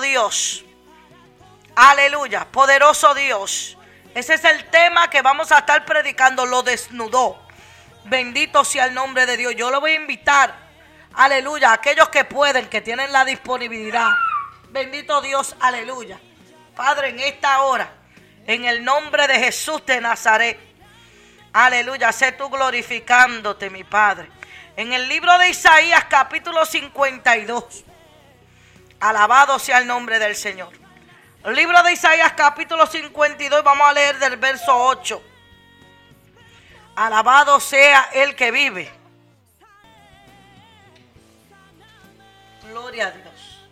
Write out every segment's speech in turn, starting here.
Dios. Aleluya. Poderoso Dios. Ese es el tema que vamos a estar predicando. Lo desnudó. Bendito sea el nombre de Dios. Yo lo voy a invitar. Aleluya. Aquellos que pueden, que tienen la disponibilidad. Bendito Dios. Aleluya. Padre, en esta hora, en el nombre de Jesús de Nazaret. Aleluya. Sé tú glorificándote, mi Padre. En el libro de Isaías capítulo 52. Alabado sea el nombre del Señor. Libro de Isaías capítulo 52 vamos a leer del verso 8. Alabado sea el que vive. Gloria a Dios.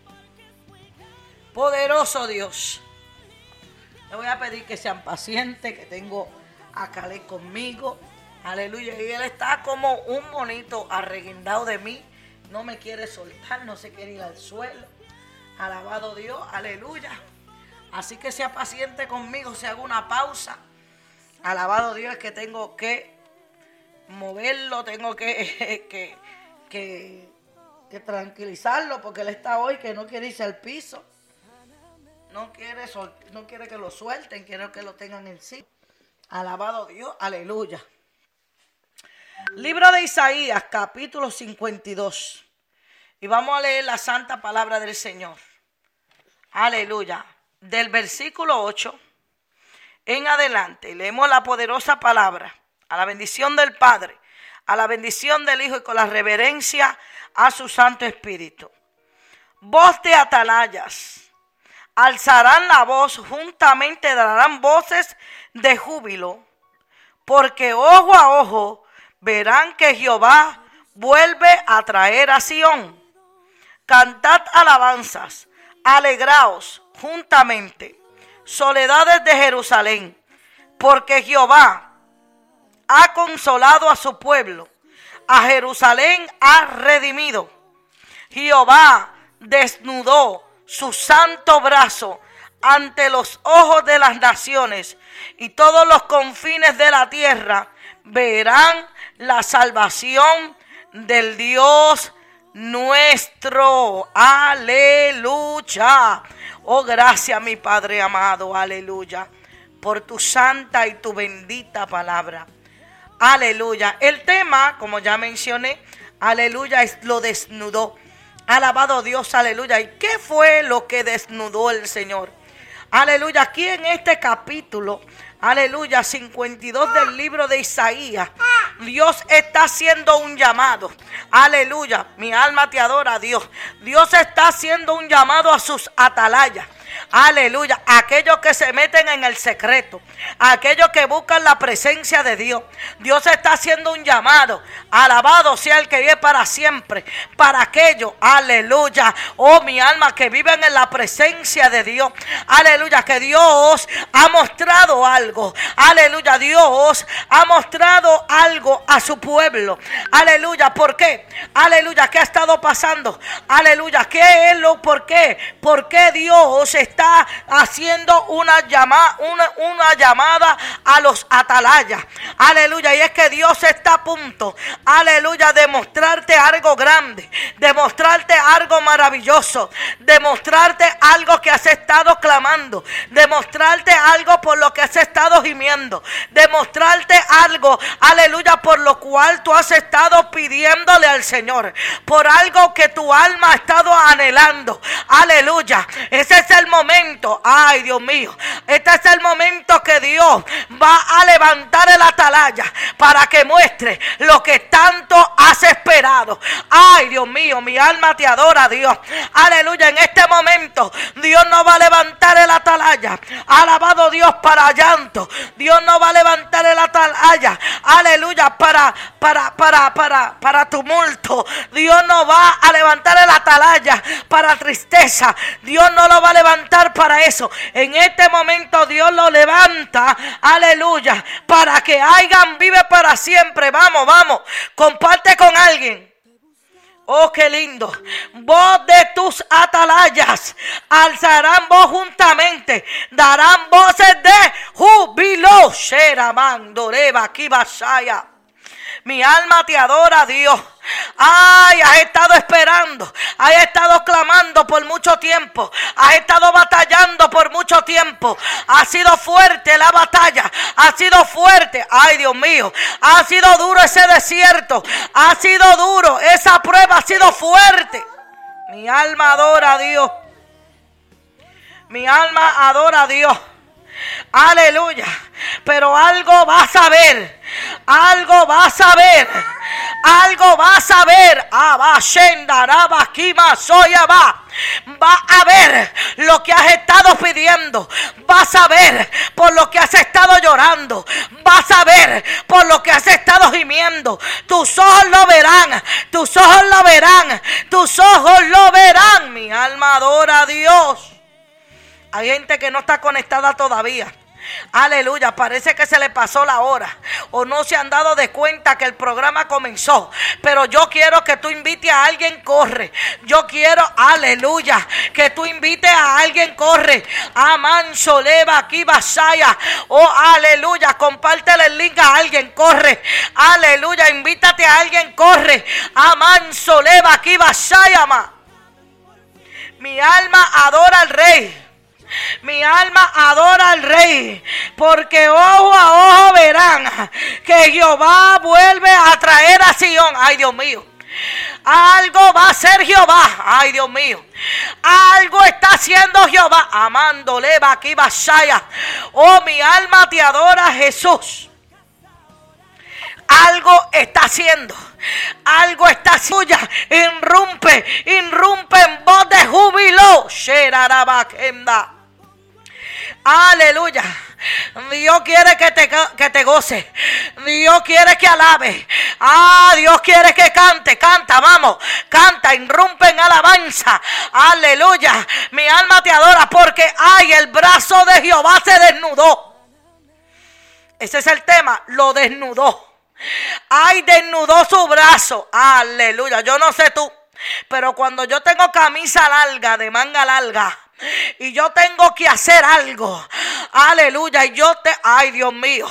Poderoso Dios. Le voy a pedir que sean pacientes, que tengo a Calé conmigo. Aleluya. Y él está como un monito arreguindado de mí. No me quiere soltar, no se quiere ir al suelo. Alabado Dios, aleluya. Así que sea paciente conmigo, si hago una pausa. Alabado Dios, es que tengo que moverlo, tengo que, que, que, tranquilizarlo, porque él está hoy que no quiere irse al piso. No quiere, no quiere que lo suelten, quiere que lo tengan en sí. Alabado Dios, aleluya. Libro de Isaías, capítulo 52. Y vamos a leer la santa palabra del Señor. Aleluya. Del versículo 8 en adelante, leemos la poderosa palabra. A la bendición del Padre, a la bendición del Hijo y con la reverencia a su Santo Espíritu. Voz de atalayas. Alzarán la voz, juntamente darán voces de júbilo, porque ojo a ojo verán que Jehová vuelve a traer a Sión. Cantad alabanzas, alegraos juntamente, soledades de Jerusalén, porque Jehová ha consolado a su pueblo, a Jerusalén ha redimido. Jehová desnudó su santo brazo ante los ojos de las naciones y todos los confines de la tierra verán la salvación del Dios nuestro. Aleluya. Oh, gracias mi Padre amado. Aleluya. Por tu santa y tu bendita palabra. Aleluya. El tema, como ya mencioné, aleluya, es lo desnudó. Alabado Dios, aleluya. ¿Y qué fue lo que desnudó el Señor? Aleluya. Aquí en este capítulo, aleluya, 52 del libro de Isaías, Dios está haciendo un llamado. Aleluya, mi alma te adora, Dios. Dios está haciendo un llamado a sus atalayas. Aleluya. Aquellos que se meten en el secreto. Aquellos que buscan la presencia de Dios. Dios está haciendo un llamado. Alabado sea el que vive para siempre. Para aquellos. Aleluya. Oh, mi alma que viven en la presencia de Dios. Aleluya. Que Dios ha mostrado algo. Aleluya. Dios ha mostrado algo a su pueblo. Aleluya. ¿Por qué? Aleluya. ¿Qué ha estado pasando? Aleluya. ¿Qué es lo? ¿Por qué? ¿Por qué Dios está haciendo una llamada, una, llamada a los atalayas. Aleluya. Y es que Dios está a punto, aleluya, de mostrarte algo grande, de mostrarte algo maravilloso, de mostrarte algo que has estado clamando, de mostrarte algo por lo que has estado gimiendo, de mostrarte algo, aleluya, por lo cual tú has estado pidiéndole al Señor, por algo que tu alma ha estado anhelando. Aleluya. Ese es el momento ay Dios mío, este es el momento que Dios va a levantar el atalaya para que muestre lo que tanto has esperado. Ay Dios mío, mi alma te adora Dios. Aleluya, en este momento Dios no va a levantar Alabado Dios para llanto. Dios no va a levantar el atalaya. Aleluya, para, para, para, para, para tumulto. Dios no va a levantar el atalaya para tristeza. Dios no lo va a levantar para eso. En este momento Dios lo levanta, aleluya, para que hagan vive para siempre. Vamos, vamos, comparte con alguien. Oh, qué lindo. Voz de tus atalayas. Alzarán voz juntamente. Darán voces de júbilo. Sheramandoreba, Kibasaya. Mi alma te adora, Dios. Ay, has estado esperando, has estado clamando por mucho tiempo, has estado batallando por mucho tiempo. Ha sido fuerte la batalla, ha sido fuerte. Ay, Dios mío, ha sido duro ese desierto, ha sido duro, esa prueba ha sido fuerte. Mi alma adora a Dios. Mi alma adora a Dios. Aleluya. Pero algo vas a ver. Algo vas a ver. Algo vas a ver. Va a ver lo que has estado pidiendo. Vas a ver por lo que has estado llorando. Vas a ver por lo que has estado gimiendo. Tus ojos lo verán. Tus ojos lo verán. Tus ojos lo verán. Mi alma adora a Dios. Hay gente que no está conectada todavía. Aleluya, parece que se le pasó la hora o no se han dado de cuenta que el programa comenzó. Pero yo quiero que tú invites a alguien, corre. Yo quiero, aleluya, que tú invites a alguien, corre. Aman, soleva, aquí vasaya. Oh, aleluya, compártele el link a alguien, corre. Aleluya, invítate a alguien, corre. Aman, soleva, aquí vasaya, Mi alma adora al rey. Mi alma adora al rey, porque ojo a ojo verán que Jehová vuelve a traer a Sion. Ay, Dios mío. Algo va a ser Jehová. Ay, Dios mío. Algo está haciendo Jehová. Amándole, aquí Basaya. Oh, mi alma te adora, Jesús. Algo está haciendo. Algo está suya. Irrumpe, irrumpe en voz de júbilo. Aleluya. Dios quiere que te, que te goce. Dios quiere que alabe. Ah, Dios quiere que cante. Canta, vamos. Canta, irrumpe en alabanza. Aleluya. Mi alma te adora porque, ay, el brazo de Jehová se desnudó. Ese es el tema. Lo desnudó. Ay, desnudó su brazo. Aleluya. Yo no sé tú. Pero cuando yo tengo camisa larga, de manga larga, y yo tengo que hacer algo. Aleluya. Y yo te, ay Dios mío.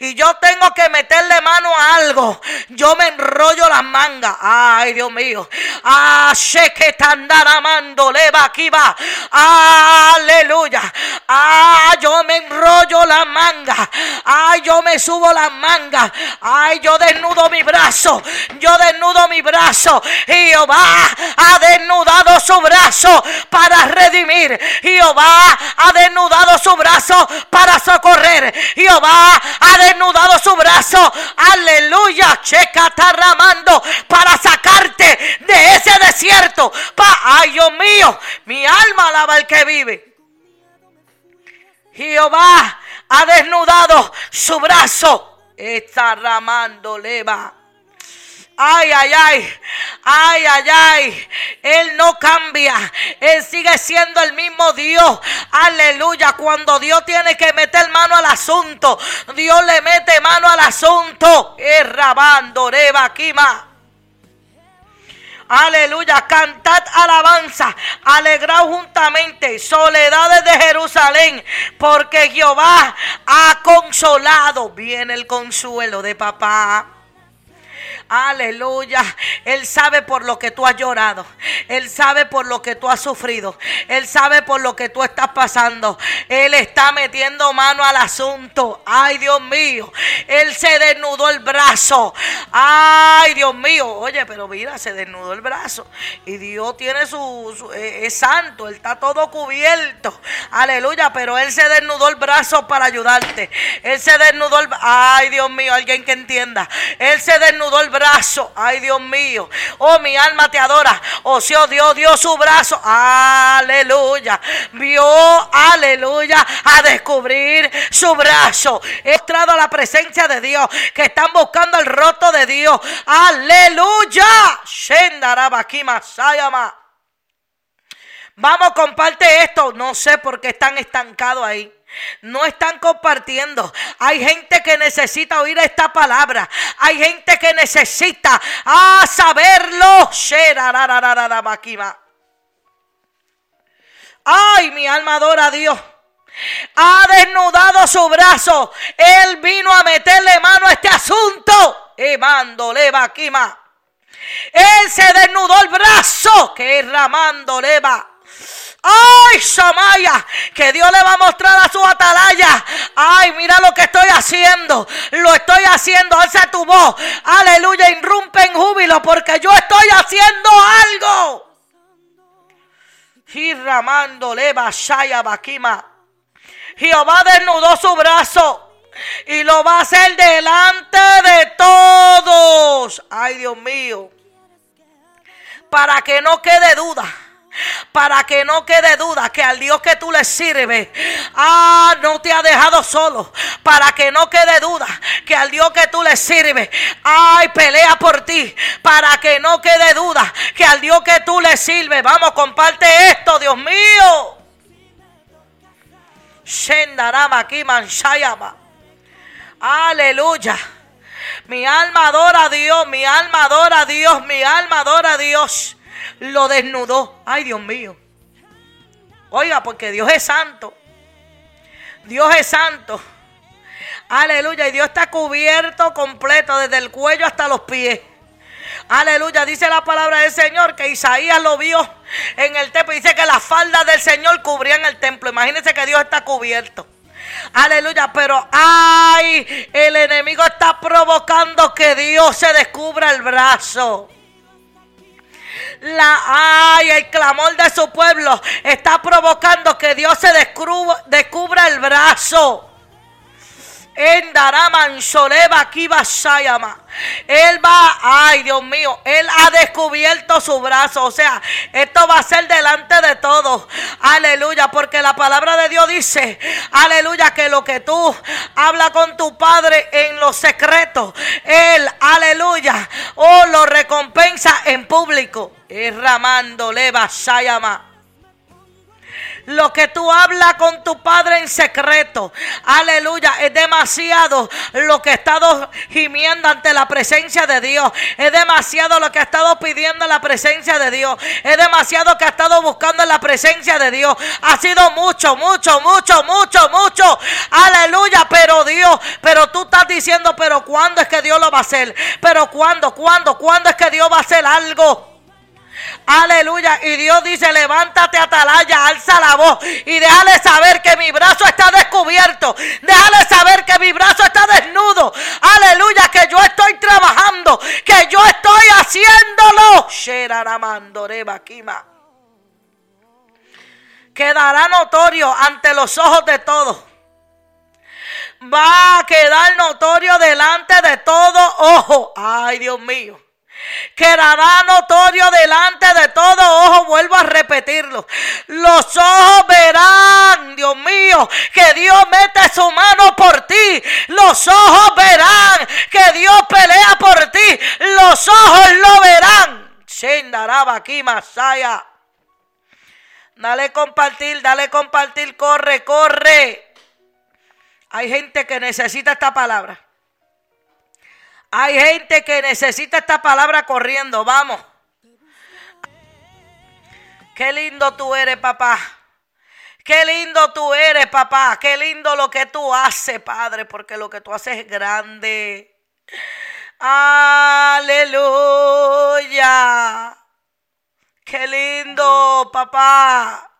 Y yo tengo que meterle mano a algo. Yo me enrollo las mangas. Ay Dios mío. Ah, que te amando. Leva aquí va. Aleluya. Ah, yo me enrollo las mangas. Ay, yo me subo las mangas. Ay, yo desnudo mi brazo. Yo desnudo mi brazo. Jehová ha desnudado su brazo para redimir Jehová ha desnudado su brazo para socorrer. Jehová ha desnudado su brazo. Aleluya. Checa ramando para sacarte de ese desierto. Pa, ay Dios mío, mi alma alaba al que vive. Jehová ha desnudado su brazo. Está ramando leva. Ay, ay, ay, ay, ay, ay. Él no cambia. Él sigue siendo el mismo Dios. Aleluya. Cuando Dios tiene que meter mano al asunto, Dios le mete mano al asunto. Errabando, reba, quima. Aleluya, cantad alabanza, alegraos juntamente, soledades de Jerusalén, porque Jehová ha consolado. Viene el consuelo de papá. Aleluya. Él sabe por lo que tú has llorado. Él sabe por lo que tú has sufrido. Él sabe por lo que tú estás pasando. Él está metiendo mano al asunto. Ay, Dios mío. Él se desnudó el brazo. Ay, Dios mío. Oye, pero mira, se desnudó el brazo. Y Dios tiene su, eh, es santo. Él está todo cubierto. Aleluya. Pero Él se desnudó el brazo para ayudarte. Él se desnudó el Ay, Dios mío. Alguien que entienda. Él se desnudó el brazo. Ay, Dios mío. Oh, mi alma te adora. Oh, si oh, Dios dio su brazo. Aleluya. Vio, aleluya, a descubrir su brazo. He mostrado a la presencia de Dios. Que están buscando el roto de Dios. Aleluya. Vamos, comparte esto. No sé por qué están estancados ahí no están compartiendo. Hay gente que necesita oír esta palabra. Hay gente que necesita ah, saberlo. Ay, mi alma adora a Dios. Ha desnudado su brazo. Él vino a meterle mano a este asunto. Y mando leva quima. Él se desnudó el brazo que ramando leva. Ay, Samaya, que Dios le va a mostrar a su atalaya. Ay, mira lo que estoy haciendo. Lo estoy haciendo. Alza tu voz. Aleluya, irrumpe en júbilo porque yo estoy haciendo algo. Y ramando leva Shaya Bakima. Jehová desnudó su brazo y lo va a hacer delante de todos. Ay, Dios mío. Para que no quede duda para que no quede duda que al Dios que tú le sirves, ah, no te ha dejado solo, para que no quede duda que al Dios que tú le sirves, ay, pelea por ti, para que no quede duda que al Dios que tú le sirves, vamos, comparte esto, Dios mío. Aleluya. Mi alma adora a Dios, mi alma adora a Dios, mi alma adora a Dios lo desnudó. Ay, Dios mío. Oiga, porque Dios es santo. Dios es santo. Aleluya. Y Dios está cubierto completo desde el cuello hasta los pies. Aleluya. Dice la palabra del Señor que Isaías lo vio en el templo. Dice que las faldas del Señor cubrían el templo. Imagínense que Dios está cubierto. Aleluya, pero ay, el enemigo está provocando que Dios se descubra el brazo la ay, el clamor de su pueblo está provocando que Dios se descubra el brazo. En Daraman Soleva Sayama. Él va, ay Dios mío, Él ha descubierto su brazo. O sea, esto va a ser delante de todos. Aleluya, porque la palabra de Dios dice, aleluya, que lo que tú hablas con tu Padre en los secretos, Él, aleluya, o oh, lo recompensa en público. Es Ramando Leva Sayama lo que tú hablas con tu padre en secreto. Aleluya. Es demasiado lo que ha estado gimiendo ante la presencia de Dios. Es demasiado lo que ha estado pidiendo en la presencia de Dios. Es demasiado que ha estado buscando en la presencia de Dios. Ha sido mucho, mucho, mucho, mucho, mucho. Aleluya. Pero Dios, pero tú estás diciendo, pero ¿cuándo es que Dios lo va a hacer? Pero ¿cuándo, cuándo, cuándo es que Dios va a hacer algo? Aleluya. Y Dios dice, levántate atalaya, alza la voz y déjale saber que mi brazo está descubierto. Déjale saber que mi brazo está desnudo. Aleluya, que yo estoy trabajando, que yo estoy haciéndolo. Quedará notorio ante los ojos de todos. Va a quedar notorio delante de todo ojo. Ay, Dios mío quedará notorio delante de todo ojo. Vuelvo a repetirlo. Los ojos verán, Dios mío, que Dios mete su mano por ti. Los ojos verán que Dios pelea por ti. Los ojos lo verán. aquí, Masaya. Dale compartir, dale compartir, corre, corre. Hay gente que necesita esta palabra. Hay gente que necesita esta palabra corriendo. Vamos. Qué lindo tú eres, papá. Qué lindo tú eres, papá. Qué lindo lo que tú haces, Padre, porque lo que tú haces es grande. Aleluya. Qué lindo, papá.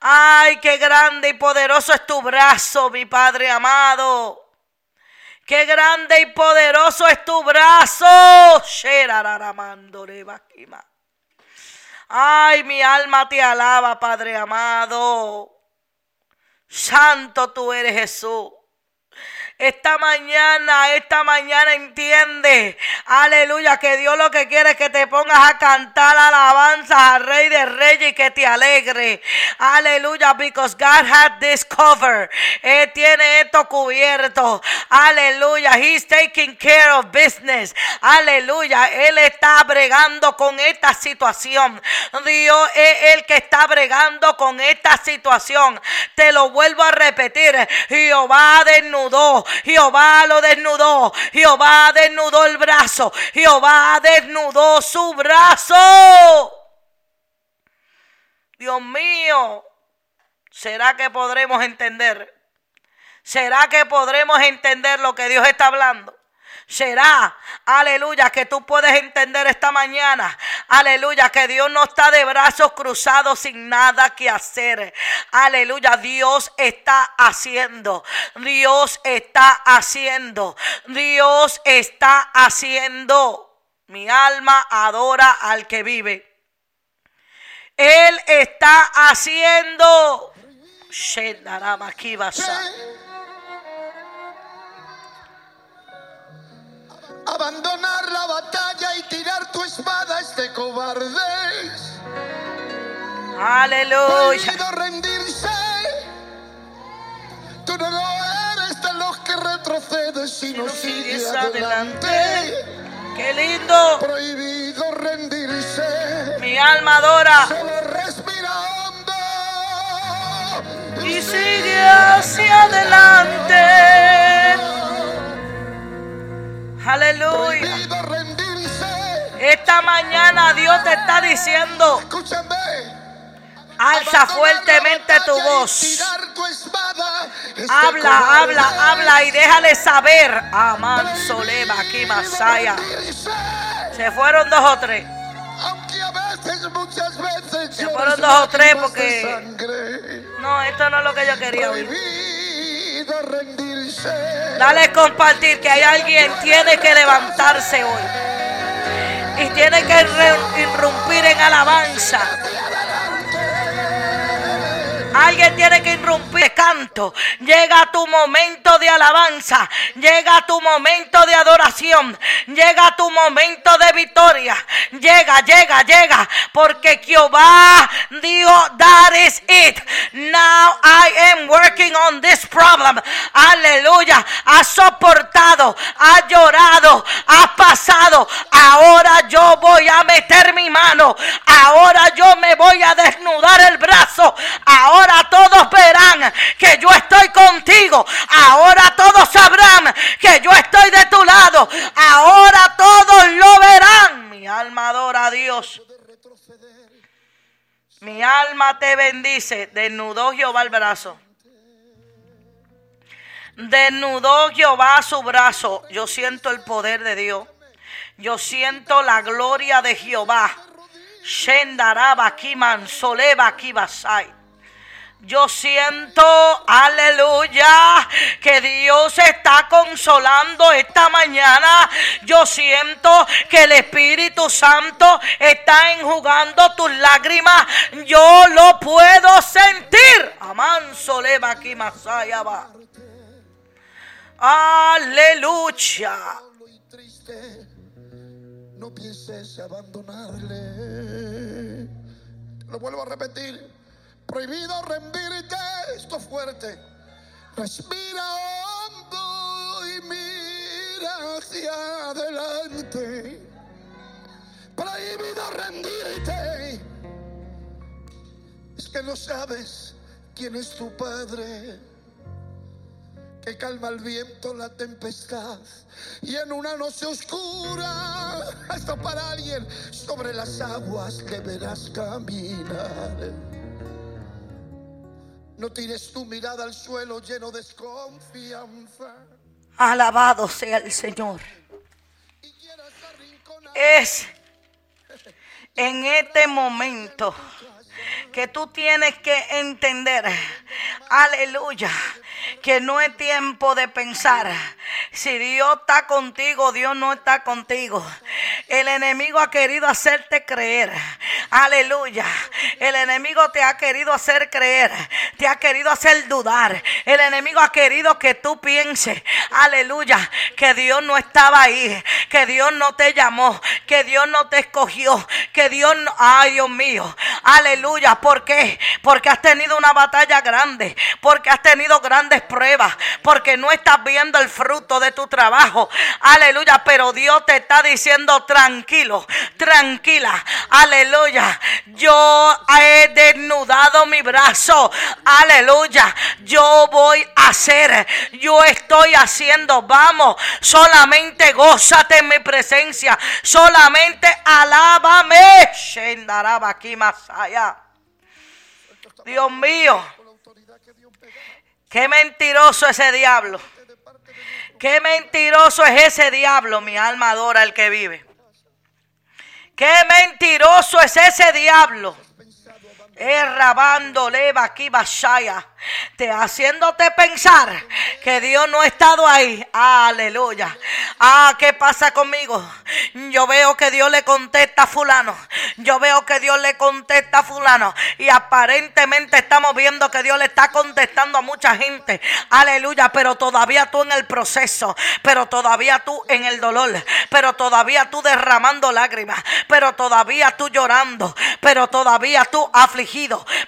Ay, qué grande y poderoso es tu brazo, mi Padre amado. Qué grande y poderoso es tu brazo. Ay, mi alma te alaba, Padre amado. Santo tú eres Jesús. Esta mañana, esta mañana entiende, aleluya, que Dios lo que quiere es que te pongas a cantar alabanzas al Rey de Reyes y que te alegre. Aleluya, because God had this cover. Él tiene esto cubierto. Aleluya, He's taking care of business. Aleluya, Él está bregando con esta situación. Dios es el que está bregando con esta situación. Te lo vuelvo a repetir. Jehová desnudó Jehová lo desnudó. Jehová desnudó el brazo. Jehová desnudó su brazo. Dios mío, ¿será que podremos entender? ¿Será que podremos entender lo que Dios está hablando? Será, aleluya, que tú puedes entender esta mañana, aleluya, que Dios no está de brazos cruzados sin nada que hacer. Aleluya, Dios está haciendo, Dios está haciendo, Dios está haciendo. Mi alma adora al que vive. Él está haciendo. Abandonar la batalla y tirar tu espada este cobarde. Aleluya. rendirse. Tú no eres de los que retrocedes, sino si sigues adelante. Qué lindo. Prohibido rendirse. Mi alma adora. Solo respirando. Y sigue hacia adelante. Aleluya. Esta mañana Dios te está diciendo. Alza fuertemente tu voz. Habla, habla, habla y déjale saber. Amán Soleva, aquí Masaya. Se fueron dos o tres. Se fueron dos o tres porque. No, esto no es lo que yo quería oír. Dale compartir que hay alguien tiene que levantarse hoy. Y tiene que irrumpir en alabanza. Alguien tiene que irrumpir canto. Llega tu momento de alabanza. Llega tu momento de adoración. Llega tu momento de victoria. Llega, llega, llega. Porque Jehová dijo, that is it. Now I am working on this problem. Aleluya. Ha soportado, ha llorado, ha pasado. Ahora yo voy a meter mi mano. Ahora yo me voy a desnudar el brazo. Ahora Ahora todos verán que yo estoy contigo. Ahora todos sabrán que yo estoy de tu lado. Ahora todos lo verán. Mi alma adora a Dios. Mi alma te bendice. Desnudó Jehová el brazo. Desnudó Jehová su brazo. Yo siento el poder de Dios. Yo siento la gloria de Jehová. Shendaraba Kiman Soleba Kibasai. Yo siento, aleluya, que Dios está consolando esta mañana. Yo siento que el Espíritu Santo está enjugando tus lágrimas. Yo lo puedo sentir. Amán soleva aquí masaya va. Aleluya. No pienses abandonarle. Lo vuelvo a repetir prohibido rendirte. Esto fuerte. Respira hondo y mira hacia adelante. Prohibido rendirte. Es que no sabes quién es tu padre. Que calma el viento, la tempestad y en una noche oscura, hasta para alguien sobre las aguas deberás caminar. No tires tu mirada al suelo lleno de desconfianza. Alabado sea el Señor. Es en este momento que tú tienes que entender, aleluya, que no es tiempo de pensar. Si Dios está contigo, Dios no está contigo. El enemigo ha querido hacerte creer. Aleluya. El enemigo te ha querido hacer creer. Te ha querido hacer dudar. El enemigo ha querido que tú pienses. Aleluya. Que Dios no estaba ahí. Que Dios no te llamó. Que Dios no te escogió. Que Dios no... Ay, Dios mío. Aleluya. ¿Por qué? Porque has tenido una batalla grande. Porque has tenido grandes pruebas. Porque no estás viendo el fruto de tu trabajo. Aleluya. Pero Dios te está diciendo tranquilo. Tranquila. Aleluya. Yo he desnudado mi brazo. Aleluya. Yo voy a hacer. Yo estoy haciendo. Vamos. Solamente gózate en mi presencia. Solamente alábame. Allá. Dios mío. Qué mentiroso ese diablo. Qué mentiroso es ese diablo, mi alma adora el que vive. Qué mentiroso es ese diablo. Errabando leva aquí basaya te haciéndote pensar que Dios no ha estado ahí. Aleluya. Ah, ¿qué pasa conmigo? Yo veo que Dios le contesta a fulano. Yo veo que Dios le contesta a fulano. Y aparentemente estamos viendo que Dios le está contestando a mucha gente. Aleluya. Pero todavía tú en el proceso. Pero todavía tú en el dolor. Pero todavía tú derramando lágrimas. Pero todavía tú llorando. Pero todavía tú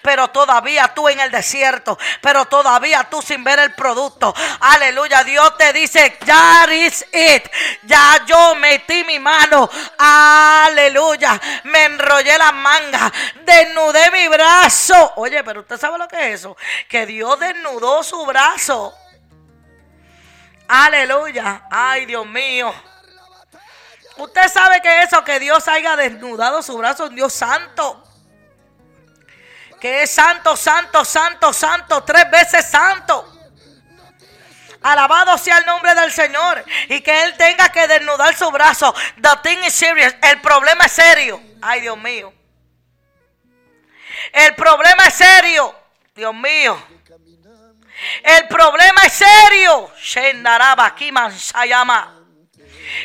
Pero todavía tú en el desierto pero todavía tú sin ver el producto. Aleluya, Dios te dice, ya is it. Ya yo metí mi mano. Aleluya, me enrollé la manga, desnudé mi brazo. Oye, pero usted sabe lo que es eso, que Dios desnudó su brazo. Aleluya, ay Dios mío. Usted sabe que eso, que Dios haya desnudado su brazo, Dios santo que es santo, santo, santo, santo, tres veces santo. Alabado sea el nombre del Señor. Y que Él tenga que desnudar su brazo. The thing is serious. El problema es serio. Ay, Dios mío. El problema es serio. Dios mío. El problema es serio. Shendaraba Sayama.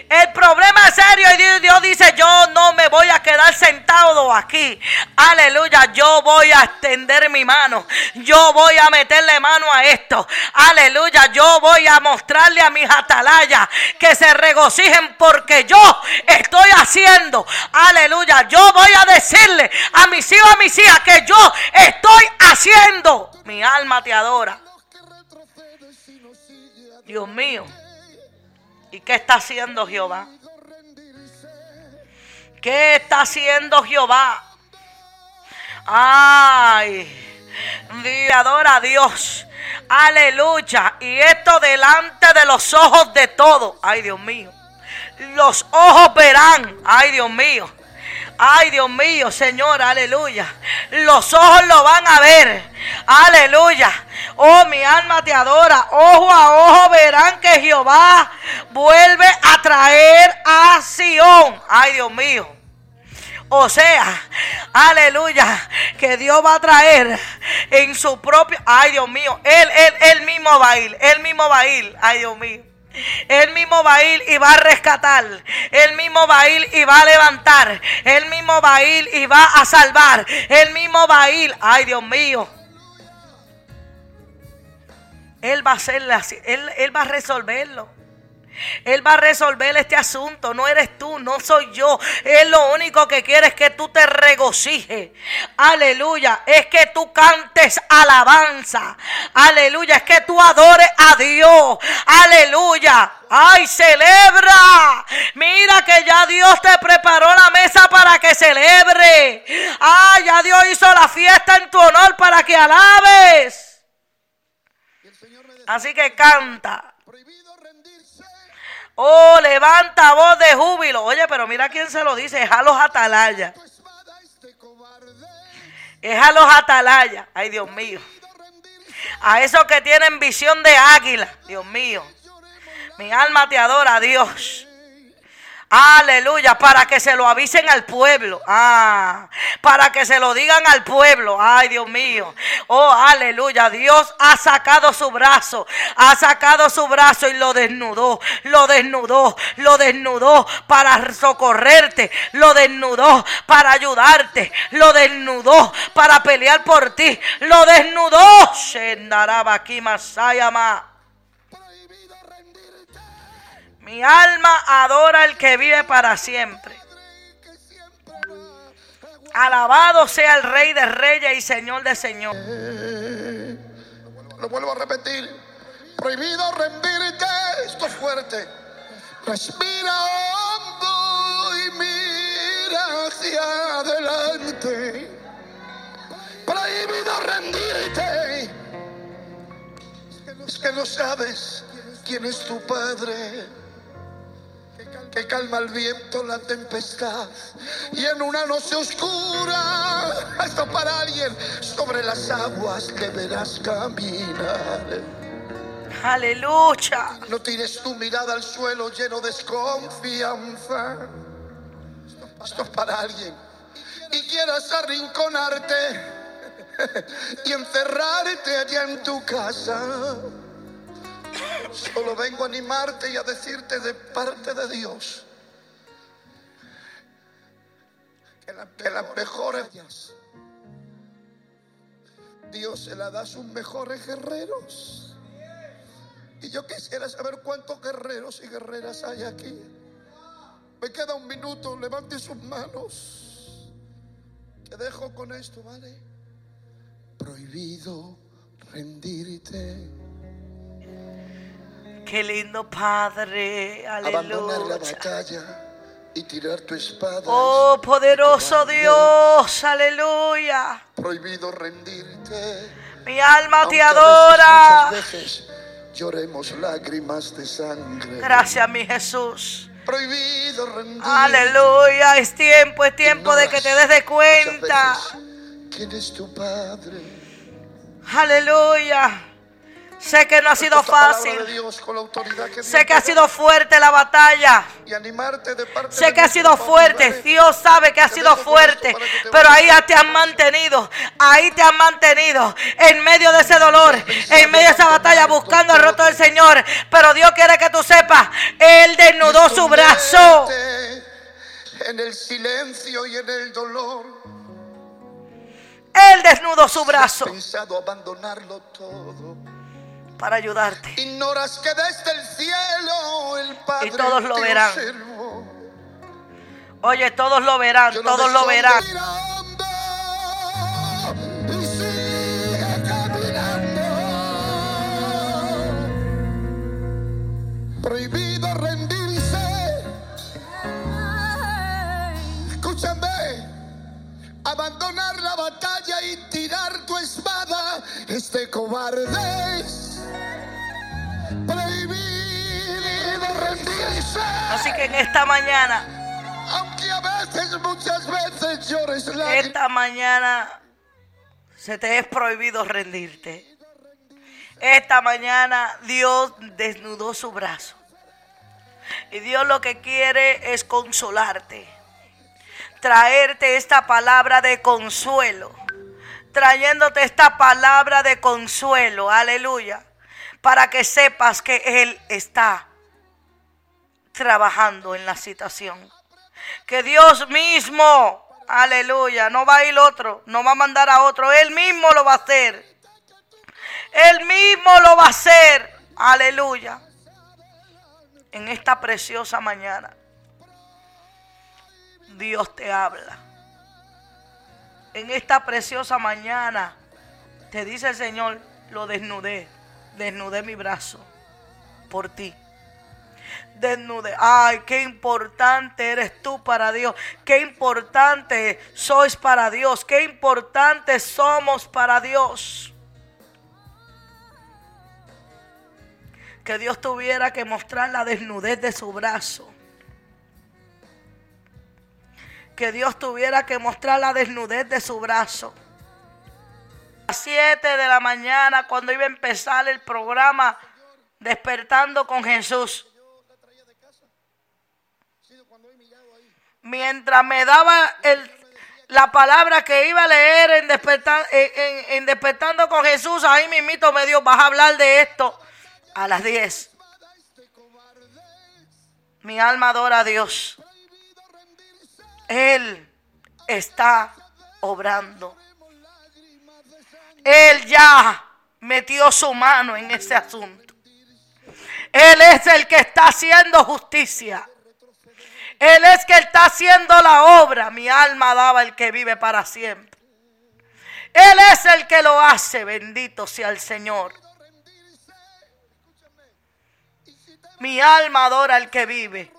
El problema es serio y Dios dice, yo no me voy a quedar sentado aquí. Aleluya, yo voy a extender mi mano. Yo voy a meterle mano a esto. Aleluya, yo voy a mostrarle a mis atalayas que se regocijen porque yo estoy haciendo. Aleluya, yo voy a decirle a mis hijos, a mis hijas que yo estoy haciendo. Mi alma te adora. Dios mío. ¿Y qué está haciendo Jehová? ¿Qué está haciendo Jehová? Ay, adora a Dios. Aleluya. Y esto delante de los ojos de todos. Ay, Dios mío. Los ojos verán. Ay, Dios mío. Ay, Dios mío, Señor, aleluya. Los ojos lo van a ver. Aleluya. Oh, mi alma te adora. Ojo a ojo verán que Jehová vuelve a traer a Sión. Ay, Dios mío. O sea, aleluya, que Dios va a traer en su propio, ay Dios mío, él, él, él mismo va a ir, él mismo va a ir, ay Dios mío. Él mismo va a ir y va a rescatar. Él mismo va a ir y va a levantar. Él mismo va a ir y va a salvar. Él mismo va a ir. Ay, Dios mío. Él va a. Él, él va a resolverlo. Él va a resolver este asunto. No eres tú, no soy yo. Él lo único que quiere es que tú te regocijes. Aleluya. Es que tú cantes alabanza. Aleluya. Es que tú adores a Dios. Aleluya. Ay, celebra. Mira que ya Dios te preparó la mesa para que celebre. Ay, ya Dios hizo la fiesta en tu honor para que alabes. Así que canta. Oh, levanta voz de júbilo. Oye, pero mira quién se lo dice. Es a los atalayas. Es a los atalayas. Ay, Dios mío. A esos que tienen visión de águila. Dios mío. Mi alma te adora, Dios. Aleluya, para que se lo avisen al pueblo. Ah, para que se lo digan al pueblo. Ay, Dios mío. Oh, aleluya. Dios ha sacado su brazo. Ha sacado su brazo y lo desnudó. Lo desnudó. Lo desnudó para socorrerte. Lo desnudó para ayudarte. Lo desnudó para pelear por ti. Lo desnudó. Shendaraba aquí Masayama. Mi alma adora al que vive para siempre. Alabado sea el Rey de Reyes y Señor de Señores. Lo vuelvo a repetir. Prohibido rendirte. Esto es fuerte. Respira hondo y mira hacia adelante. Prohibido rendirte. Es que no sabes quién es tu Padre que calma el viento, la tempestad. Y en una noche oscura, esto para alguien, sobre las aguas deberás caminar. Aleluya. No tires tu mirada al suelo lleno de desconfianza. Esto es para alguien. Y quieras arrinconarte y encerrarte allá en tu casa. Solo vengo a animarte y a decirte de parte de Dios que, la, que las mejores Dios se la da a sus mejores guerreros. Y yo quisiera saber cuántos guerreros y guerreras hay aquí. Me queda un minuto, levante sus manos. Te dejo con esto, ¿vale? Prohibido rendirte. Qué lindo Padre, Abandonar la aleluya. batalla y tirar tu espada. Oh, poderoso. Dios, aleluya. Prohibido rendirte. Mi alma te adora. Muchas veces lloremos lágrimas de sangre. Gracias, mi Jesús. Prohibido rendirte. Aleluya, es tiempo, es tiempo de que te des de cuenta. veces ¿Quién es tu padre? Aleluya. Sé que no ha sido fácil. Dios que Sé que ha sido fuerte la batalla. Sé que ha sido fuerte. Dios sabe que ha sido fuerte. Pero ahí te han mantenido. Ahí te han mantenido. En medio de ese dolor. En medio de esa batalla buscando el roto del Señor. Pero Dios quiere que tú sepas. Él desnudó su brazo. En el silencio y en el dolor. Él desnudó su brazo Pensado abandonarlo todo. Para ayudarte. Ignoras que desde el cielo el Padre Y todos lo verán. observó. Oye, todos lo verán. Yo Todos lo verán. mirando, y sigue caminando. Prohibido rendirse. Escúchame. Abandonar la batalla y tirar tu espada es de cobardes. Así que en esta mañana, Aunque a veces, muchas veces llores esta mañana se te es prohibido rendirte. Esta mañana Dios desnudó su brazo. Y Dios lo que quiere es consolarte. Traerte esta palabra de consuelo. Trayéndote esta palabra de consuelo. Aleluya. Para que sepas que Él está trabajando en la situación. Que Dios mismo, aleluya, no va a ir otro, no va a mandar a otro, Él mismo lo va a hacer. Él mismo lo va a hacer, aleluya. En esta preciosa mañana, Dios te habla. En esta preciosa mañana, te dice el Señor, lo desnudé, desnudé mi brazo por ti desnude. Ay, qué importante eres tú para Dios. Qué importante sois para Dios. Qué importante somos para Dios. Que Dios tuviera que mostrar la desnudez de su brazo. Que Dios tuviera que mostrar la desnudez de su brazo. A las 7 de la mañana, cuando iba a empezar el programa Despertando con Jesús. Mientras me daba el, la palabra que iba a leer en, despertar, Despertando con Jesús, ahí mismito me dio, vas a hablar de esto a las 10. Mi alma adora a Dios. Él está obrando. Él ya metió su mano en ese asunto. Él es el que está haciendo justicia. Él es que está haciendo la obra. Mi alma daba el que vive para siempre. Él es el que lo hace. Bendito sea el Señor. Mi alma adora al que vive.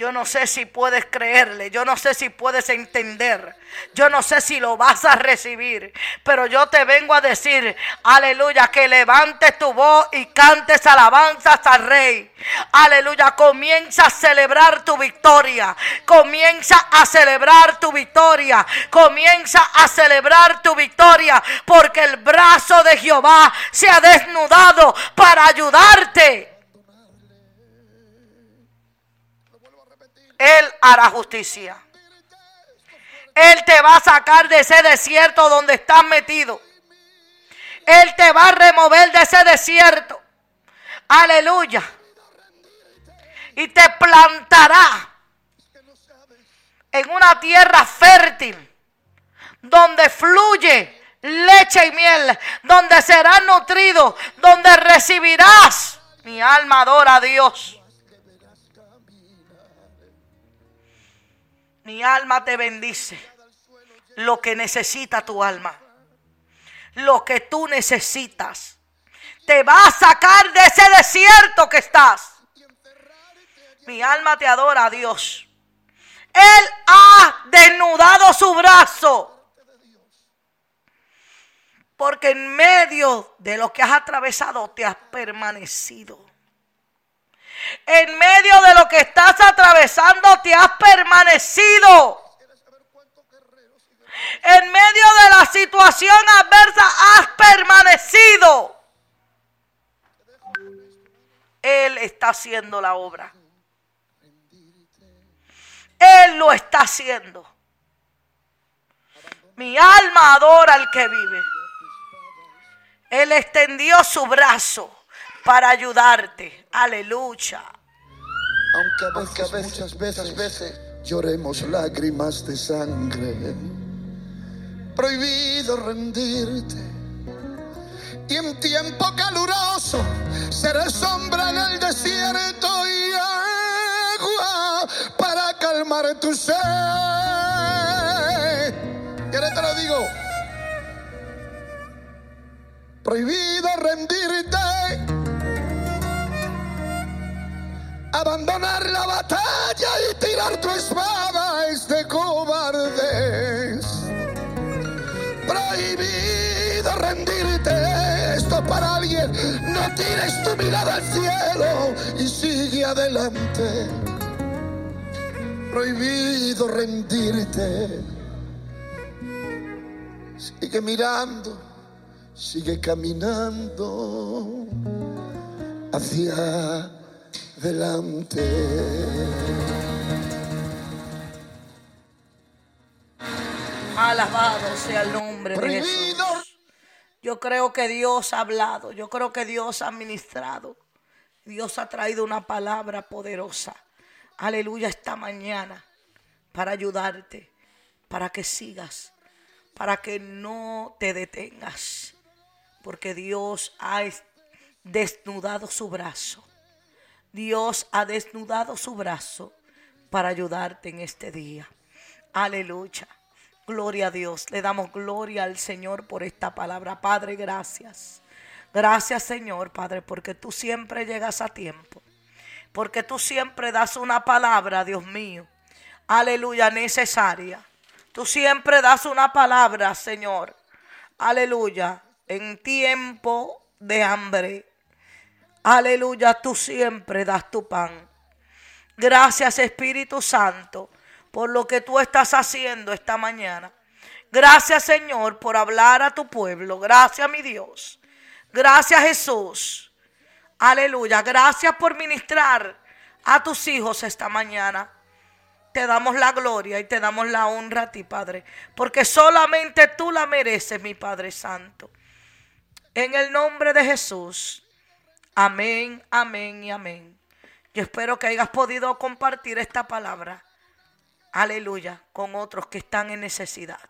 Yo no sé si puedes creerle, yo no sé si puedes entender, yo no sé si lo vas a recibir, pero yo te vengo a decir, aleluya, que levantes tu voz y cantes alabanzas al rey. Aleluya, comienza a celebrar tu victoria, comienza a celebrar tu victoria, comienza a celebrar tu victoria, porque el brazo de Jehová se ha desnudado para ayudarte. Él hará justicia. Él te va a sacar de ese desierto donde estás metido. Él te va a remover de ese desierto. Aleluya. Y te plantará en una tierra fértil donde fluye leche y miel, donde serás nutrido, donde recibirás. Mi alma adora a Dios. Mi alma te bendice. Lo que necesita tu alma. Lo que tú necesitas. Te va a sacar de ese desierto que estás. Mi alma te adora a Dios. Él ha desnudado su brazo. Porque en medio de lo que has atravesado te has permanecido. En medio de lo que estás atravesando te has permanecido. En medio de la situación adversa has permanecido. Él está haciendo la obra. Él lo está haciendo. Mi alma adora al que vive. Él extendió su brazo para ayudarte. Aleluya. Aunque a veces, muchas veces, veces lloremos lágrimas de sangre, prohibido rendirte. Y en tiempo caluroso seré sombra en el desierto y agua para calmar tu sed. Y ahora te lo digo. Prohibido rendirte Abandonar la batalla y tirar tu espada es de cobardes. Prohibido rendirte, esto para alguien. No tires tu mirada al cielo y sigue adelante. Prohibido rendirte. Sigue mirando, sigue caminando hacia delante. Alabado sea el nombre de Jesús. Yo creo que Dios ha hablado, yo creo que Dios ha ministrado. Dios ha traído una palabra poderosa. Aleluya esta mañana para ayudarte, para que sigas, para que no te detengas, porque Dios ha desnudado su brazo Dios ha desnudado su brazo para ayudarte en este día. Aleluya. Gloria a Dios. Le damos gloria al Señor por esta palabra. Padre, gracias. Gracias Señor, Padre, porque tú siempre llegas a tiempo. Porque tú siempre das una palabra, Dios mío. Aleluya, necesaria. Tú siempre das una palabra, Señor. Aleluya, en tiempo de hambre. Aleluya, tú siempre das tu pan. Gracias Espíritu Santo por lo que tú estás haciendo esta mañana. Gracias Señor por hablar a tu pueblo. Gracias mi Dios. Gracias Jesús. Aleluya. Gracias por ministrar a tus hijos esta mañana. Te damos la gloria y te damos la honra a ti, Padre. Porque solamente tú la mereces, mi Padre Santo. En el nombre de Jesús. Amén, amén y amén. Yo espero que hayas podido compartir esta palabra, aleluya, con otros que están en necesidad.